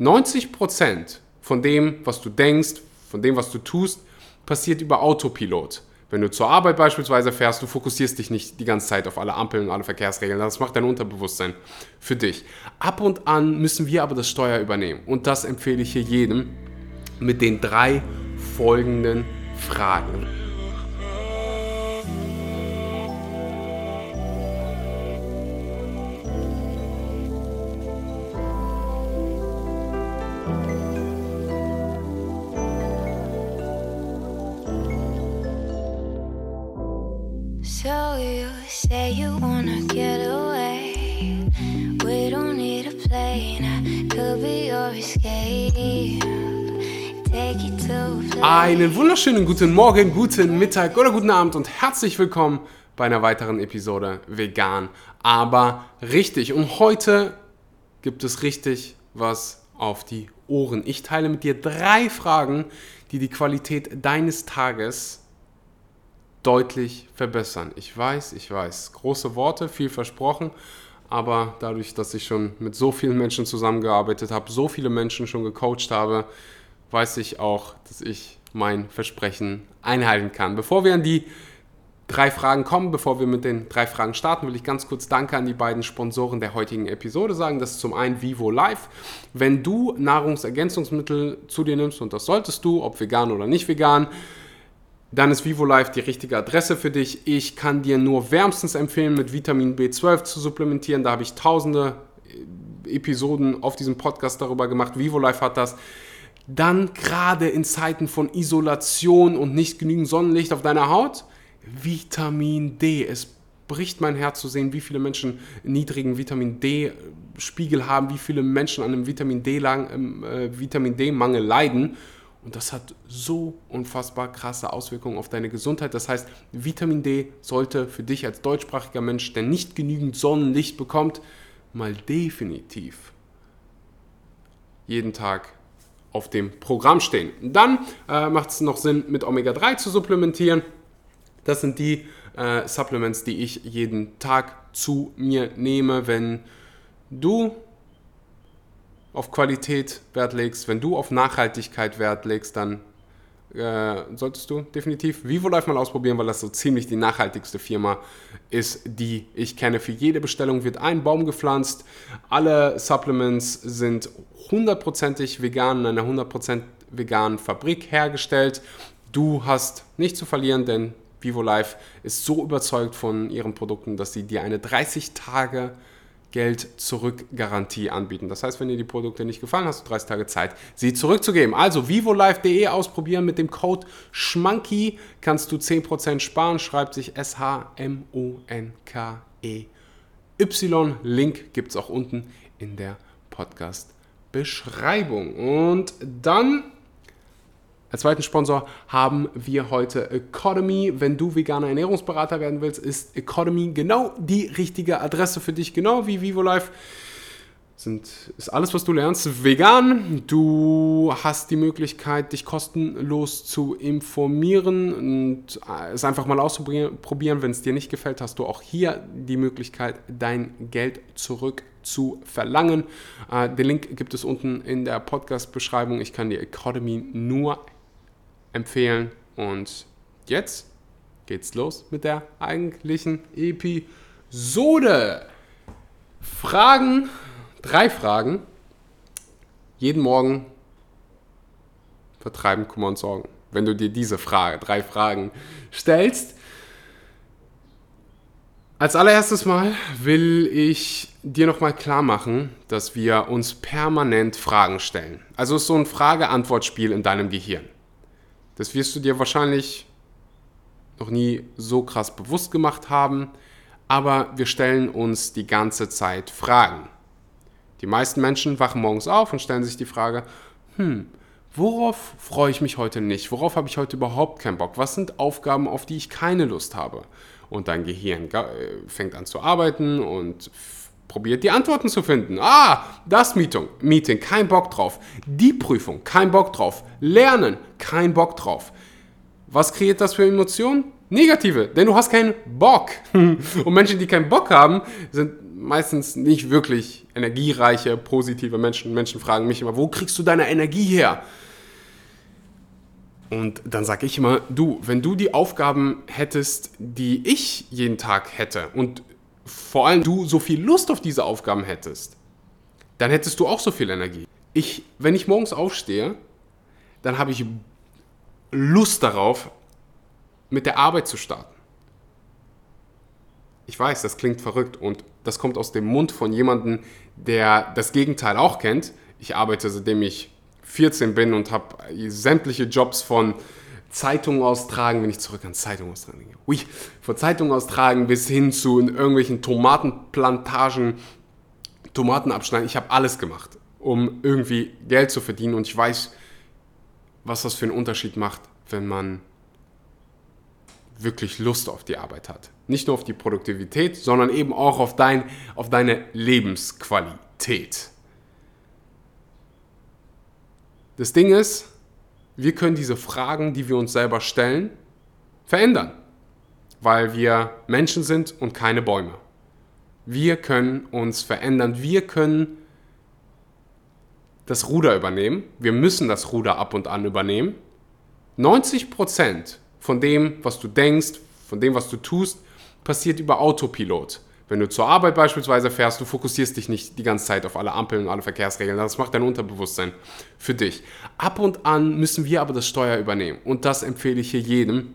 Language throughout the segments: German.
90% von dem, was du denkst, von dem, was du tust, passiert über Autopilot. Wenn du zur Arbeit beispielsweise fährst, du fokussierst dich nicht die ganze Zeit auf alle Ampeln und alle Verkehrsregeln. Das macht dein Unterbewusstsein für dich. Ab und an müssen wir aber das Steuer übernehmen. Und das empfehle ich hier jedem mit den drei folgenden Fragen. Einen wunderschönen guten Morgen, guten Mittag oder guten Abend und herzlich willkommen bei einer weiteren Episode Vegan, aber richtig. Und heute gibt es richtig was auf die Ohren. Ich teile mit dir drei Fragen, die die Qualität deines Tages deutlich verbessern. Ich weiß, ich weiß, große Worte, viel versprochen, aber dadurch, dass ich schon mit so vielen Menschen zusammengearbeitet habe, so viele Menschen schon gecoacht habe, weiß ich auch, dass ich mein Versprechen einhalten kann. Bevor wir an die drei Fragen kommen, bevor wir mit den drei Fragen starten, will ich ganz kurz Danke an die beiden Sponsoren der heutigen Episode sagen. Das ist zum einen Vivo Life. Wenn du Nahrungsergänzungsmittel zu dir nimmst, und das solltest du, ob vegan oder nicht vegan, dann ist Vivo Life die richtige Adresse für dich. Ich kann dir nur wärmstens empfehlen, mit Vitamin B12 zu supplementieren. Da habe ich tausende Episoden auf diesem Podcast darüber gemacht. Vivo Life hat das dann gerade in Zeiten von Isolation und nicht genügend Sonnenlicht auf deiner Haut, Vitamin D. Es bricht mein Herz zu sehen, wie viele Menschen niedrigen Vitamin D-Spiegel haben, wie viele Menschen an einem Vitamin D-Mangel äh, D leiden. Und das hat so unfassbar krasse Auswirkungen auf deine Gesundheit. Das heißt, Vitamin D sollte für dich als deutschsprachiger Mensch, der nicht genügend Sonnenlicht bekommt, mal definitiv jeden Tag auf dem Programm stehen. Dann äh, macht es noch Sinn, mit Omega-3 zu supplementieren. Das sind die äh, Supplements, die ich jeden Tag zu mir nehme. Wenn du auf Qualität Wert legst, wenn du auf Nachhaltigkeit Wert legst, dann äh, solltest du definitiv VivoLife mal ausprobieren, weil das so ziemlich die nachhaltigste Firma ist, die ich kenne. Für jede Bestellung wird ein Baum gepflanzt. Alle Supplements sind hundertprozentig vegan in einer 100% veganen Fabrik hergestellt. Du hast nichts zu verlieren, denn VivoLife ist so überzeugt von ihren Produkten, dass sie dir eine 30 Tage Geld-Zurück-Garantie anbieten. Das heißt, wenn dir die Produkte nicht gefallen, hast du 30 Tage Zeit, sie zurückzugeben. Also vivolife.de ausprobieren mit dem Code SCHMANKY kannst du 10% sparen. Schreibt sich S-H-M-O-N-K-E-Y. Link gibt es auch unten in der Podcast-Beschreibung. Und dann als zweiten Sponsor haben wir heute Economy. Wenn du veganer Ernährungsberater werden willst, ist Economy genau die richtige Adresse für dich, genau wie VivoLife. Sind, ist alles, was du lernst, vegan. Du hast die Möglichkeit, dich kostenlos zu informieren und es einfach mal auszuprobieren. Wenn es dir nicht gefällt, hast du auch hier die Möglichkeit, dein Geld zurück zu verlangen. Äh, den Link gibt es unten in der Podcast-Beschreibung. Ich kann dir Economy nur empfehlen. Und jetzt geht's los mit der eigentlichen Episode. Fragen, drei Fragen. Jeden Morgen vertreiben Kummer und Sorgen. Wenn du dir diese Frage, drei Fragen stellst. Als allererstes Mal will ich dir nochmal klar machen, dass wir uns permanent Fragen stellen. Also ist so ein Frage-Antwort-Spiel in deinem Gehirn. Das wirst du dir wahrscheinlich noch nie so krass bewusst gemacht haben, aber wir stellen uns die ganze Zeit Fragen. Die meisten Menschen wachen morgens auf und stellen sich die Frage, hm, worauf freue ich mich heute nicht? Worauf habe ich heute überhaupt keinen Bock? Was sind Aufgaben, auf die ich keine Lust habe? Und dein Gehirn äh, fängt an zu arbeiten und probiert die Antworten zu finden. Ah, das Meeting, Meeting, kein Bock drauf. Die Prüfung, kein Bock drauf. Lernen, kein Bock drauf. Was kreiert das für Emotionen? Negative, denn du hast keinen Bock. Und Menschen, die keinen Bock haben, sind meistens nicht wirklich energiereiche, positive Menschen. Menschen fragen mich immer, wo kriegst du deine Energie her? Und dann sage ich immer, du, wenn du die Aufgaben hättest, die ich jeden Tag hätte und vor allem du so viel Lust auf diese Aufgaben hättest, dann hättest du auch so viel Energie. Ich, wenn ich morgens aufstehe, dann habe ich Lust darauf, mit der Arbeit zu starten. Ich weiß, das klingt verrückt und das kommt aus dem Mund von jemandem, der das Gegenteil auch kennt. Ich arbeite seitdem ich 14 bin und habe sämtliche Jobs von Zeitungen austragen, wenn ich zurück an Zeitungen austragen denke. Ui, von Zeitungen austragen bis hin zu irgendwelchen Tomatenplantagen, Tomaten abschneiden. Ich habe alles gemacht, um irgendwie Geld zu verdienen und ich weiß, was das für einen Unterschied macht, wenn man wirklich Lust auf die Arbeit hat. Nicht nur auf die Produktivität, sondern eben auch auf, dein, auf deine Lebensqualität. Das Ding ist, wir können diese Fragen, die wir uns selber stellen, verändern, weil wir Menschen sind und keine Bäume. Wir können uns verändern, wir können das Ruder übernehmen, wir müssen das Ruder ab und an übernehmen. 90% von dem, was du denkst, von dem, was du tust, passiert über Autopilot. Wenn du zur Arbeit beispielsweise fährst, du fokussierst dich nicht die ganze Zeit auf alle Ampeln und alle Verkehrsregeln. Das macht dein Unterbewusstsein für dich. Ab und an müssen wir aber das Steuer übernehmen. Und das empfehle ich hier jedem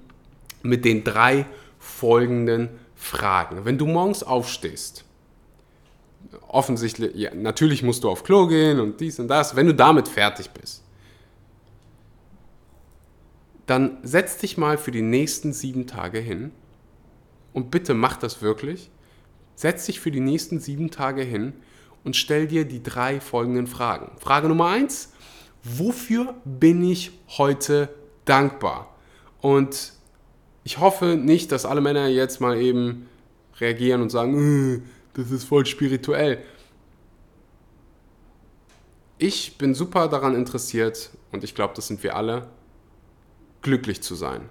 mit den drei folgenden Fragen. Wenn du morgens aufstehst, offensichtlich, ja, natürlich musst du auf Klo gehen und dies und das. Wenn du damit fertig bist, dann setz dich mal für die nächsten sieben Tage hin und bitte mach das wirklich Setz dich für die nächsten sieben Tage hin und stell dir die drei folgenden Fragen. Frage Nummer eins: Wofür bin ich heute dankbar? Und ich hoffe nicht, dass alle Männer jetzt mal eben reagieren und sagen, äh, das ist voll spirituell. Ich bin super daran interessiert, und ich glaube, das sind wir alle, glücklich zu sein.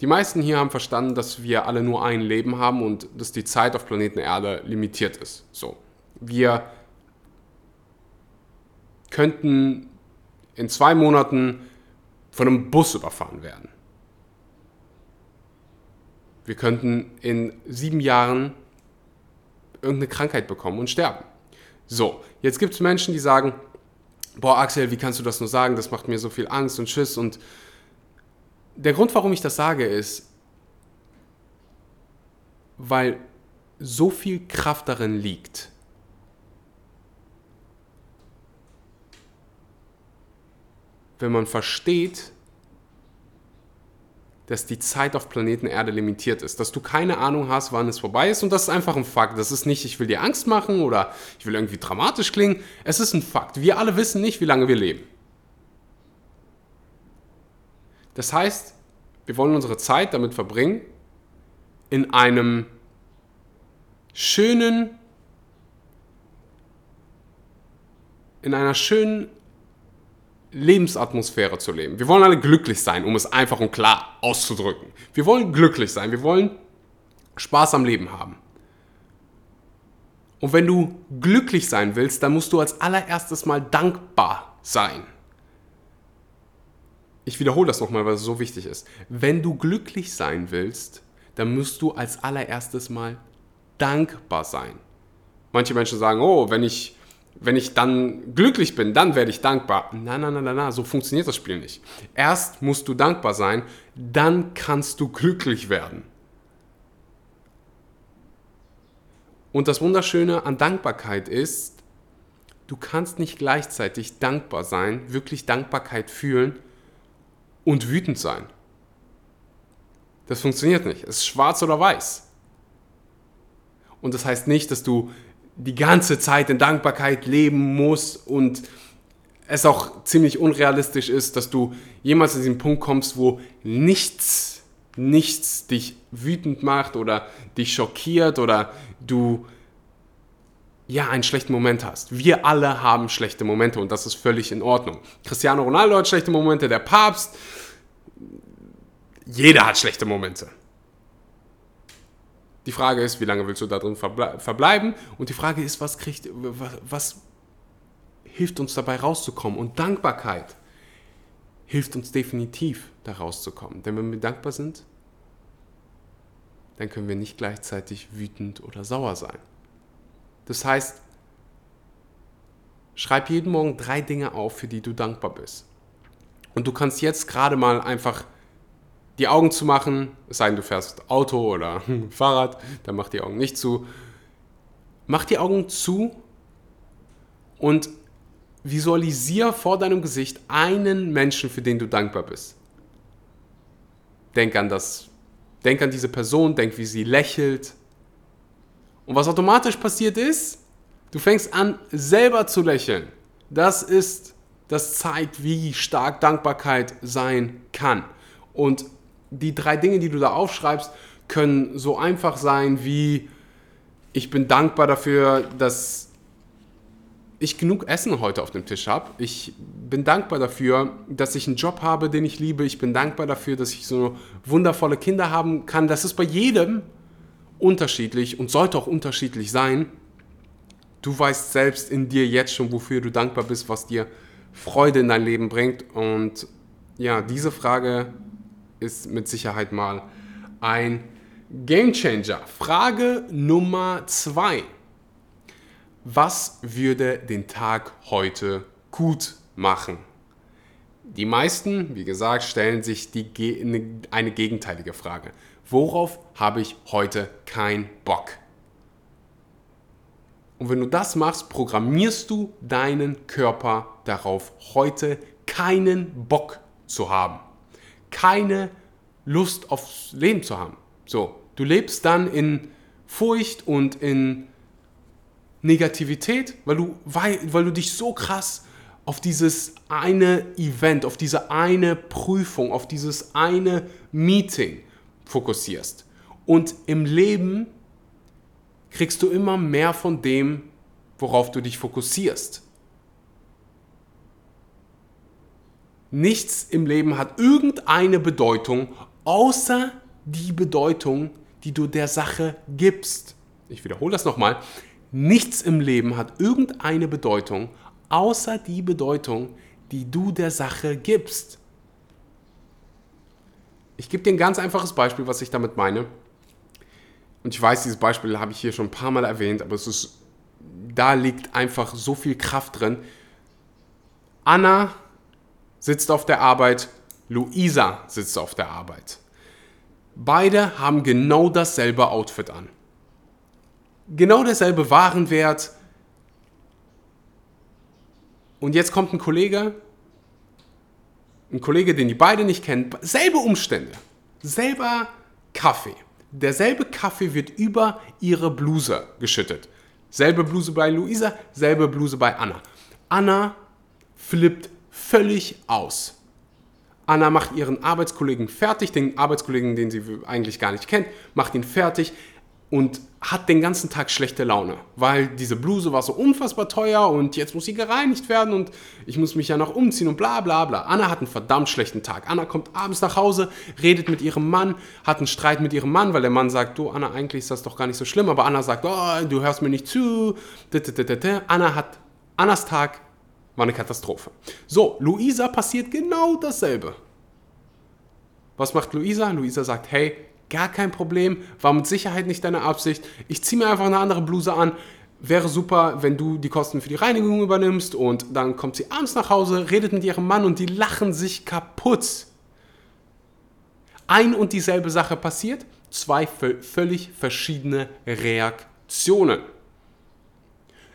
Die meisten hier haben verstanden, dass wir alle nur ein Leben haben und dass die Zeit auf Planeten Erde limitiert ist. So. Wir könnten in zwei Monaten von einem Bus überfahren werden. Wir könnten in sieben Jahren irgendeine Krankheit bekommen und sterben. So, jetzt gibt es Menschen, die sagen, boah Axel, wie kannst du das nur sagen? Das macht mir so viel Angst und Schiss und der Grund, warum ich das sage, ist, weil so viel Kraft darin liegt, wenn man versteht, dass die Zeit auf Planeten Erde limitiert ist, dass du keine Ahnung hast, wann es vorbei ist und das ist einfach ein Fakt. Das ist nicht, ich will dir Angst machen oder ich will irgendwie dramatisch klingen. Es ist ein Fakt. Wir alle wissen nicht, wie lange wir leben. Das heißt, wir wollen unsere Zeit damit verbringen, in einem schönen, in einer schönen Lebensatmosphäre zu leben. Wir wollen alle glücklich sein, um es einfach und klar auszudrücken. Wir wollen glücklich sein, wir wollen Spaß am Leben haben. Und wenn du glücklich sein willst, dann musst du als allererstes mal dankbar sein ich wiederhole das nochmal, weil es so wichtig ist. Wenn du glücklich sein willst, dann musst du als allererstes mal dankbar sein. Manche Menschen sagen, oh, wenn ich, wenn ich dann glücklich bin, dann werde ich dankbar. Nein, nein, nein, nein, nein, so funktioniert das Spiel nicht. Erst musst du dankbar sein, dann kannst du glücklich werden. Und das Wunderschöne an Dankbarkeit ist, du kannst nicht gleichzeitig dankbar sein, wirklich Dankbarkeit fühlen und wütend sein. Das funktioniert nicht. Es ist schwarz oder weiß. Und das heißt nicht, dass du die ganze Zeit in Dankbarkeit leben musst und es auch ziemlich unrealistisch ist, dass du jemals an diesen Punkt kommst, wo nichts, nichts dich wütend macht oder dich schockiert oder du ja, einen schlechten Moment hast. Wir alle haben schlechte Momente und das ist völlig in Ordnung. Cristiano Ronaldo hat schlechte Momente, der Papst, jeder hat schlechte Momente. Die Frage ist, wie lange willst du da drin verble verbleiben? Und die Frage ist, was kriegt, was, was hilft uns dabei rauszukommen? Und Dankbarkeit hilft uns definitiv da rauszukommen. Denn wenn wir dankbar sind, dann können wir nicht gleichzeitig wütend oder sauer sein. Das heißt, schreib jeden Morgen drei Dinge auf, für die du dankbar bist. Und du kannst jetzt gerade mal einfach die Augen zu machen, es sei denn, du fährst Auto oder Fahrrad, dann mach die Augen nicht zu. Mach die Augen zu und visualisier vor deinem Gesicht einen Menschen, für den du dankbar bist. Denk an das, denk an diese Person, denk, wie sie lächelt. Und was automatisch passiert ist, du fängst an, selber zu lächeln. Das ist, das zeigt, wie stark Dankbarkeit sein kann. Und die drei Dinge, die du da aufschreibst, können so einfach sein wie, ich bin dankbar dafür, dass ich genug Essen heute auf dem Tisch habe. Ich bin dankbar dafür, dass ich einen Job habe, den ich liebe. Ich bin dankbar dafür, dass ich so wundervolle Kinder haben kann. Das ist bei jedem unterschiedlich und sollte auch unterschiedlich sein. Du weißt selbst in dir jetzt schon, wofür du dankbar bist, was dir Freude in dein Leben bringt. Und ja, diese Frage ist mit Sicherheit mal ein Gamechanger. Frage Nummer zwei. Was würde den Tag heute gut machen? Die meisten, wie gesagt, stellen sich die, eine gegenteilige Frage. Worauf habe ich heute keinen Bock? Und wenn du das machst, programmierst du deinen Körper darauf, heute keinen Bock zu haben keine Lust aufs Leben zu haben. So, du lebst dann in Furcht und in Negativität, weil du, weil, weil du dich so krass auf dieses eine Event, auf diese eine Prüfung, auf dieses eine Meeting fokussierst. Und im Leben kriegst du immer mehr von dem, worauf du dich fokussierst. Nichts im Leben hat irgendeine Bedeutung, außer die Bedeutung, die du der Sache gibst. Ich wiederhole das nochmal. Nichts im Leben hat irgendeine Bedeutung, außer die Bedeutung, die du der Sache gibst. Ich gebe dir ein ganz einfaches Beispiel, was ich damit meine. Und ich weiß, dieses Beispiel habe ich hier schon ein paar Mal erwähnt, aber es ist, da liegt einfach so viel Kraft drin. Anna sitzt auf der Arbeit, Luisa sitzt auf der Arbeit. Beide haben genau dasselbe Outfit an. Genau derselbe Warenwert. Und jetzt kommt ein Kollege, ein Kollege, den die beide nicht kennen, selbe Umstände, selber Kaffee. Derselbe Kaffee wird über ihre Bluse geschüttet. Selbe Bluse bei Luisa, selbe Bluse bei Anna. Anna flippt völlig aus. Anna macht ihren Arbeitskollegen fertig, den Arbeitskollegen, den sie eigentlich gar nicht kennt, macht ihn fertig und hat den ganzen Tag schlechte Laune, weil diese Bluse war so unfassbar teuer und jetzt muss sie gereinigt werden und ich muss mich ja noch umziehen und bla bla bla. Anna hat einen verdammt schlechten Tag. Anna kommt abends nach Hause, redet mit ihrem Mann, hat einen Streit mit ihrem Mann, weil der Mann sagt, du Anna, eigentlich ist das doch gar nicht so schlimm, aber Anna sagt, oh, du hörst mir nicht zu. Anna hat Annas Tag war eine Katastrophe. So, Luisa passiert genau dasselbe. Was macht Luisa? Luisa sagt, hey, gar kein Problem, war mit Sicherheit nicht deine Absicht. Ich ziehe mir einfach eine andere Bluse an. Wäre super, wenn du die Kosten für die Reinigung übernimmst. Und dann kommt sie abends nach Hause, redet mit ihrem Mann und die lachen sich kaputt. Ein und dieselbe Sache passiert, zwei völlig verschiedene Reaktionen.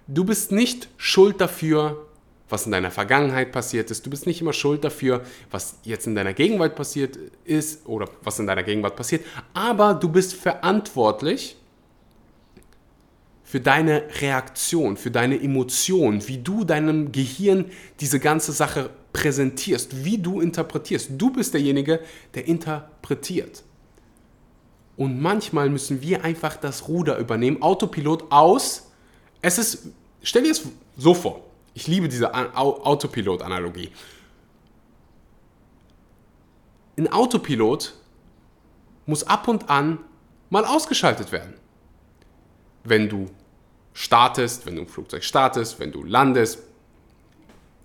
Du bist nicht schuld dafür, was in deiner Vergangenheit passiert ist. Du bist nicht immer schuld dafür, was jetzt in deiner Gegenwart passiert ist oder was in deiner Gegenwart passiert, aber du bist verantwortlich für deine Reaktion, für deine Emotion, wie du deinem Gehirn diese ganze Sache präsentierst, wie du interpretierst. Du bist derjenige, der interpretiert. Und manchmal müssen wir einfach das Ruder übernehmen, Autopilot aus. Es ist, stell dir es so vor, ich liebe diese Autopilot-Analogie. Ein Autopilot muss ab und an mal ausgeschaltet werden. Wenn du startest, wenn du ein Flugzeug startest, wenn du landest.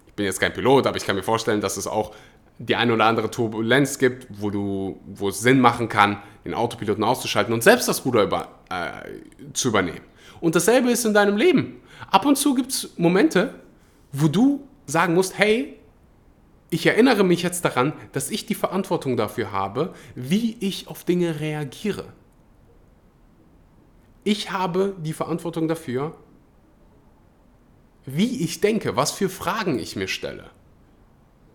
Ich bin jetzt kein Pilot, aber ich kann mir vorstellen, dass es auch die eine oder andere Turbulenz gibt, wo, du, wo es Sinn machen kann, den Autopiloten auszuschalten und selbst das Ruder über, äh, zu übernehmen. Und dasselbe ist in deinem Leben. Ab und zu gibt es Momente, wo du sagen musst, hey, ich erinnere mich jetzt daran, dass ich die Verantwortung dafür habe, wie ich auf Dinge reagiere. Ich habe die Verantwortung dafür, wie ich denke, was für Fragen ich mir stelle,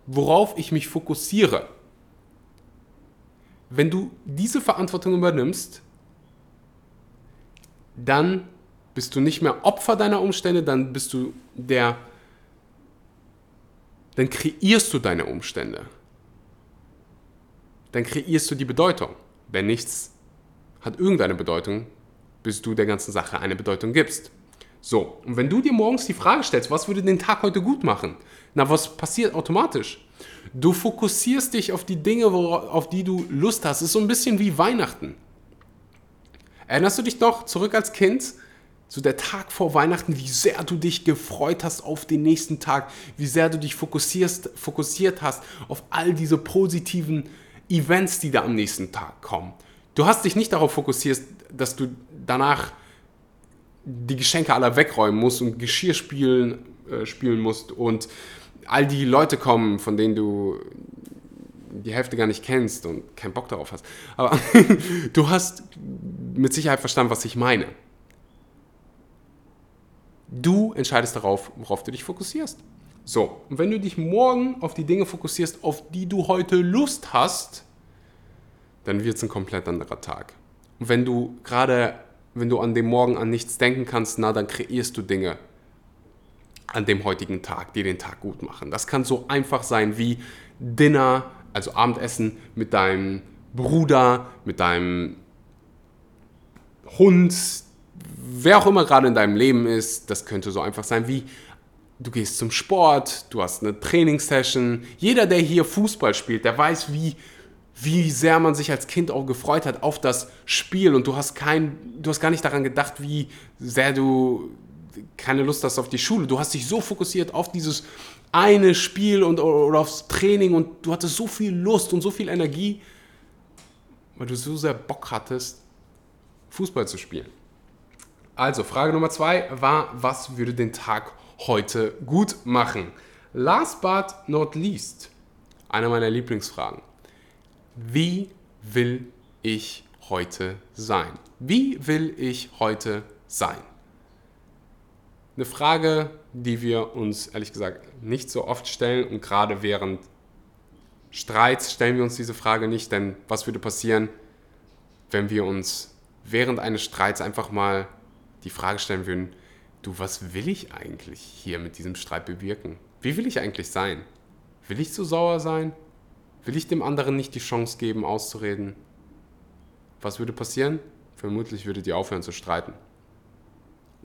worauf ich mich fokussiere. Wenn du diese Verantwortung übernimmst, dann bist du nicht mehr Opfer deiner Umstände, dann bist du der, dann kreierst du deine Umstände. Dann kreierst du die Bedeutung. Wenn nichts hat irgendeine Bedeutung, bis du der ganzen Sache eine Bedeutung gibst. So, und wenn du dir morgens die Frage stellst, was würde den Tag heute gut machen? Na, was passiert automatisch? Du fokussierst dich auf die Dinge, auf die du Lust hast. Es ist so ein bisschen wie Weihnachten. Erinnerst du dich noch zurück als Kind? So der Tag vor Weihnachten, wie sehr du dich gefreut hast auf den nächsten Tag, wie sehr du dich fokussierst, fokussiert hast auf all diese positiven Events, die da am nächsten Tag kommen. Du hast dich nicht darauf fokussiert, dass du danach die Geschenke aller wegräumen musst und Geschirr spielen, äh, spielen musst und all die Leute kommen, von denen du die Hälfte gar nicht kennst und keinen Bock darauf hast. Aber du hast mit Sicherheit verstanden, was ich meine. Du entscheidest darauf, worauf du dich fokussierst. So, und wenn du dich morgen auf die Dinge fokussierst, auf die du heute Lust hast, dann wird es ein komplett anderer Tag. Und wenn du gerade, wenn du an dem Morgen an nichts denken kannst, na, dann kreierst du Dinge an dem heutigen Tag, die den Tag gut machen. Das kann so einfach sein wie Dinner, also Abendessen mit deinem Bruder, mit deinem Hund, wer auch immer gerade in deinem Leben ist. Das könnte so einfach sein wie du gehst zum Sport, du hast eine Trainingssession. Jeder, der hier Fußball spielt, der weiß, wie wie sehr man sich als Kind auch gefreut hat auf das Spiel und du hast kein, du hast gar nicht daran gedacht, wie sehr du keine Lust hast auf die Schule. Du hast dich so fokussiert auf dieses eine Spiel und, oder aufs Training und du hattest so viel Lust und so viel Energie, weil du so sehr Bock hattest, Fußball zu spielen. Also, Frage Nummer zwei war, was würde den Tag heute gut machen? Last but not least, eine meiner Lieblingsfragen wie will ich heute sein? Wie will ich heute sein? Eine Frage, die wir uns ehrlich gesagt nicht so oft stellen und gerade während Streits stellen wir uns diese Frage nicht, denn was würde passieren, wenn wir uns während eines Streits einfach mal die Frage stellen würden, du, was will ich eigentlich hier mit diesem Streit bewirken? Wie will ich eigentlich sein? Will ich zu sauer sein? Will ich dem anderen nicht die Chance geben, auszureden? Was würde passieren? Vermutlich würdet ihr aufhören zu streiten.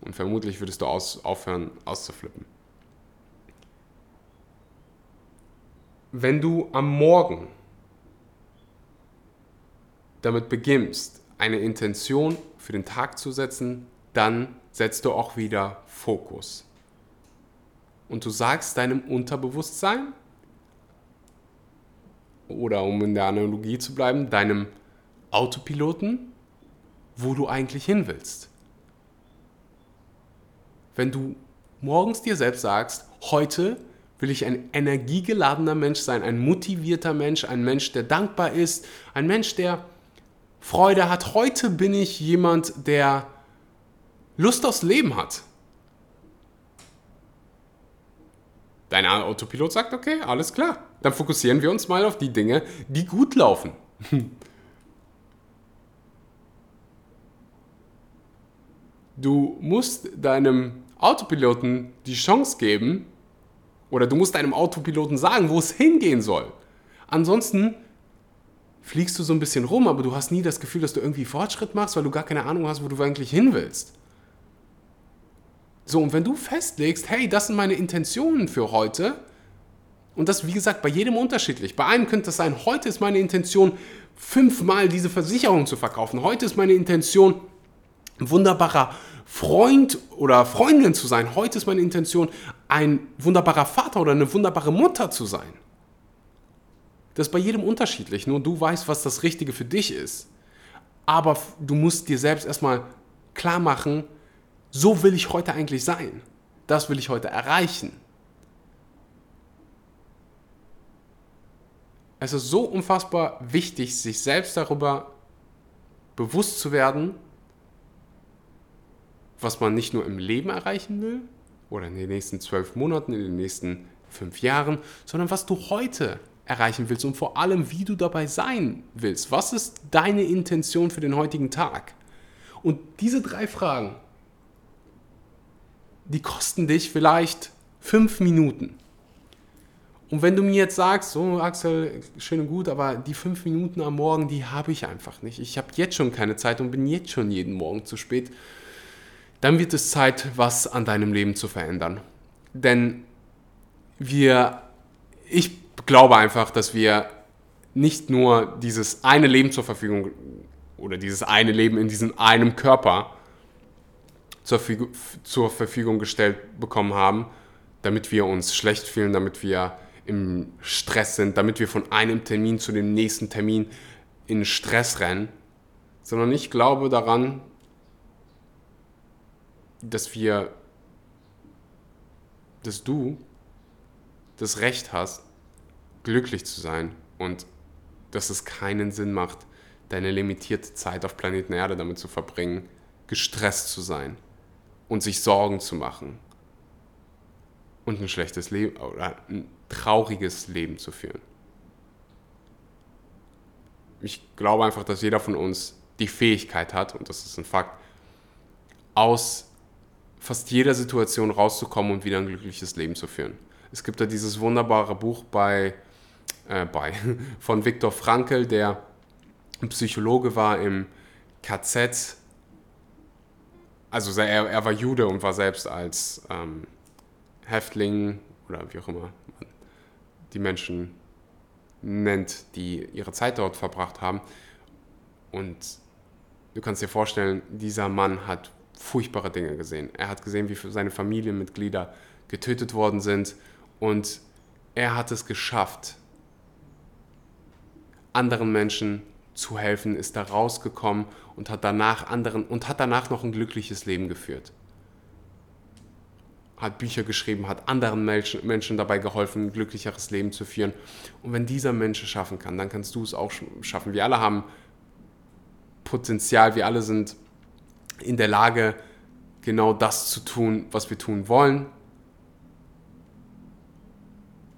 Und vermutlich würdest du aus, aufhören auszuflippen. Wenn du am Morgen damit beginnst, eine Intention für den Tag zu setzen, dann setzt du auch wieder Fokus. Und du sagst deinem Unterbewusstsein, oder um in der Analogie zu bleiben, deinem Autopiloten, wo du eigentlich hin willst. Wenn du morgens dir selbst sagst, heute will ich ein energiegeladener Mensch sein, ein motivierter Mensch, ein Mensch, der dankbar ist, ein Mensch, der Freude hat. Heute bin ich jemand, der Lust aufs Leben hat. Dein Autopilot sagt, okay, alles klar. Dann fokussieren wir uns mal auf die Dinge, die gut laufen. Du musst deinem Autopiloten die Chance geben, oder du musst deinem Autopiloten sagen, wo es hingehen soll. Ansonsten fliegst du so ein bisschen rum, aber du hast nie das Gefühl, dass du irgendwie Fortschritt machst, weil du gar keine Ahnung hast, wo du eigentlich hin willst. So, und wenn du festlegst, hey, das sind meine Intentionen für heute, und das, wie gesagt, bei jedem unterschiedlich. Bei einem könnte es sein, heute ist meine Intention, fünfmal diese Versicherung zu verkaufen. Heute ist meine Intention, ein wunderbarer Freund oder Freundin zu sein. Heute ist meine Intention, ein wunderbarer Vater oder eine wunderbare Mutter zu sein. Das ist bei jedem unterschiedlich. Nur du weißt, was das Richtige für dich ist. Aber du musst dir selbst erstmal klar machen, so will ich heute eigentlich sein. Das will ich heute erreichen. Es ist so unfassbar wichtig, sich selbst darüber bewusst zu werden, was man nicht nur im Leben erreichen will oder in den nächsten zwölf Monaten, in den nächsten fünf Jahren, sondern was du heute erreichen willst und vor allem, wie du dabei sein willst. Was ist deine Intention für den heutigen Tag? Und diese drei Fragen, die kosten dich vielleicht fünf Minuten. Und wenn du mir jetzt sagst, so Axel, schön und gut, aber die fünf Minuten am Morgen, die habe ich einfach nicht. Ich habe jetzt schon keine Zeit und bin jetzt schon jeden Morgen zu spät. Dann wird es Zeit, was an deinem Leben zu verändern. Denn wir, ich glaube einfach, dass wir nicht nur dieses eine Leben zur Verfügung oder dieses eine Leben in diesem einem Körper zur, zur Verfügung gestellt bekommen haben, damit wir uns schlecht fühlen, damit wir im Stress sind, damit wir von einem Termin zu dem nächsten Termin in Stress rennen, sondern ich glaube daran, dass wir, dass du das Recht hast, glücklich zu sein und dass es keinen Sinn macht, deine limitierte Zeit auf Planeten Erde damit zu verbringen, gestresst zu sein und sich Sorgen zu machen und ein schlechtes Leben oder ein trauriges Leben zu führen. Ich glaube einfach, dass jeder von uns die Fähigkeit hat, und das ist ein Fakt, aus fast jeder Situation rauszukommen und wieder ein glückliches Leben zu führen. Es gibt da dieses wunderbare Buch bei äh, bei, von Viktor Frankl, der Psychologe war im KZ. Also er, er war Jude und war selbst als ähm, Häftling oder wie auch immer man die Menschen nennt, die ihre Zeit dort verbracht haben. Und du kannst dir vorstellen, dieser Mann hat furchtbare Dinge gesehen. Er hat gesehen, wie seine Familienmitglieder getötet worden sind und er hat es geschafft, anderen Menschen zu helfen, ist da rausgekommen und hat danach anderen und hat danach noch ein glückliches Leben geführt. Hat Bücher geschrieben, hat anderen Menschen, Menschen dabei geholfen, ein glücklicheres Leben zu führen. Und wenn dieser Mensch es schaffen kann, dann kannst du es auch schaffen. Wir alle haben Potenzial, wir alle sind in der Lage, genau das zu tun, was wir tun wollen,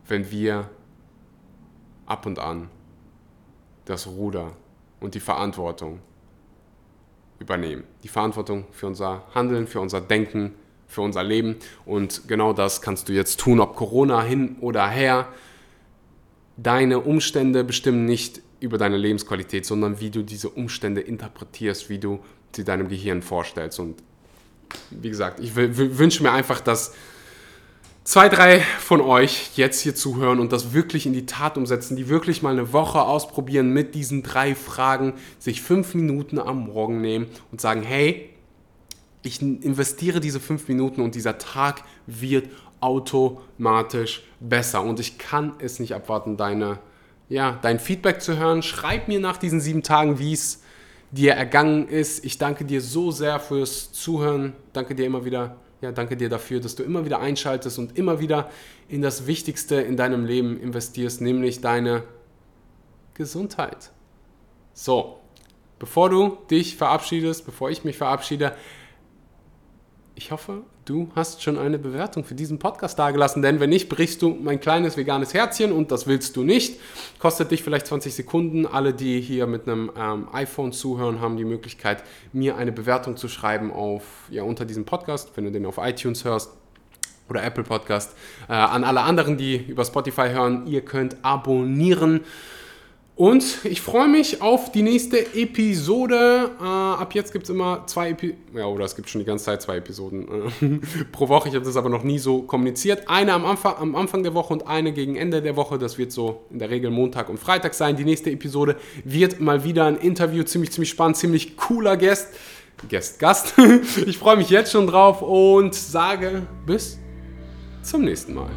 wenn wir ab und an das Ruder und die Verantwortung übernehmen. Die Verantwortung für unser Handeln, für unser Denken, für unser Leben. Und genau das kannst du jetzt tun, ob Corona hin oder her. Deine Umstände bestimmen nicht über deine Lebensqualität, sondern wie du diese Umstände interpretierst, wie du sie deinem Gehirn vorstellst. Und wie gesagt, ich wünsche mir einfach, dass zwei, drei von euch jetzt hier zuhören und das wirklich in die Tat umsetzen, die wirklich mal eine Woche ausprobieren mit diesen drei Fragen, sich fünf Minuten am Morgen nehmen und sagen, hey, ich investiere diese fünf Minuten und dieser Tag wird automatisch besser. Und ich kann es nicht abwarten, deine, ja, dein Feedback zu hören. Schreib mir nach diesen sieben Tagen, wie es dir ergangen ist. Ich danke dir so sehr fürs Zuhören. Danke dir immer wieder ja, danke dir dafür, dass du immer wieder einschaltest und immer wieder in das Wichtigste in deinem Leben investierst, nämlich deine Gesundheit. So, bevor du dich verabschiedest, bevor ich mich verabschiede, ich hoffe, du hast schon eine Bewertung für diesen Podcast dagelassen, denn wenn nicht, brichst du mein kleines veganes Herzchen und das willst du nicht. Kostet dich vielleicht 20 Sekunden. Alle, die hier mit einem ähm, iPhone zuhören, haben die Möglichkeit, mir eine Bewertung zu schreiben auf, ja, unter diesem Podcast, wenn du den auf iTunes hörst oder Apple Podcast. Äh, an alle anderen, die über Spotify hören, ihr könnt abonnieren. Und ich freue mich auf die nächste Episode. Äh, ab jetzt gibt es immer zwei Episoden. Ja, oder es gibt schon die ganze Zeit zwei Episoden äh, pro Woche. Ich habe das aber noch nie so kommuniziert. Eine am Anfang, am Anfang der Woche und eine gegen Ende der Woche. Das wird so in der Regel Montag und Freitag sein. Die nächste Episode wird mal wieder ein Interview. Ziemlich, ziemlich spannend. Ziemlich cooler Gast. Gast, Gast. ich freue mich jetzt schon drauf und sage bis zum nächsten Mal.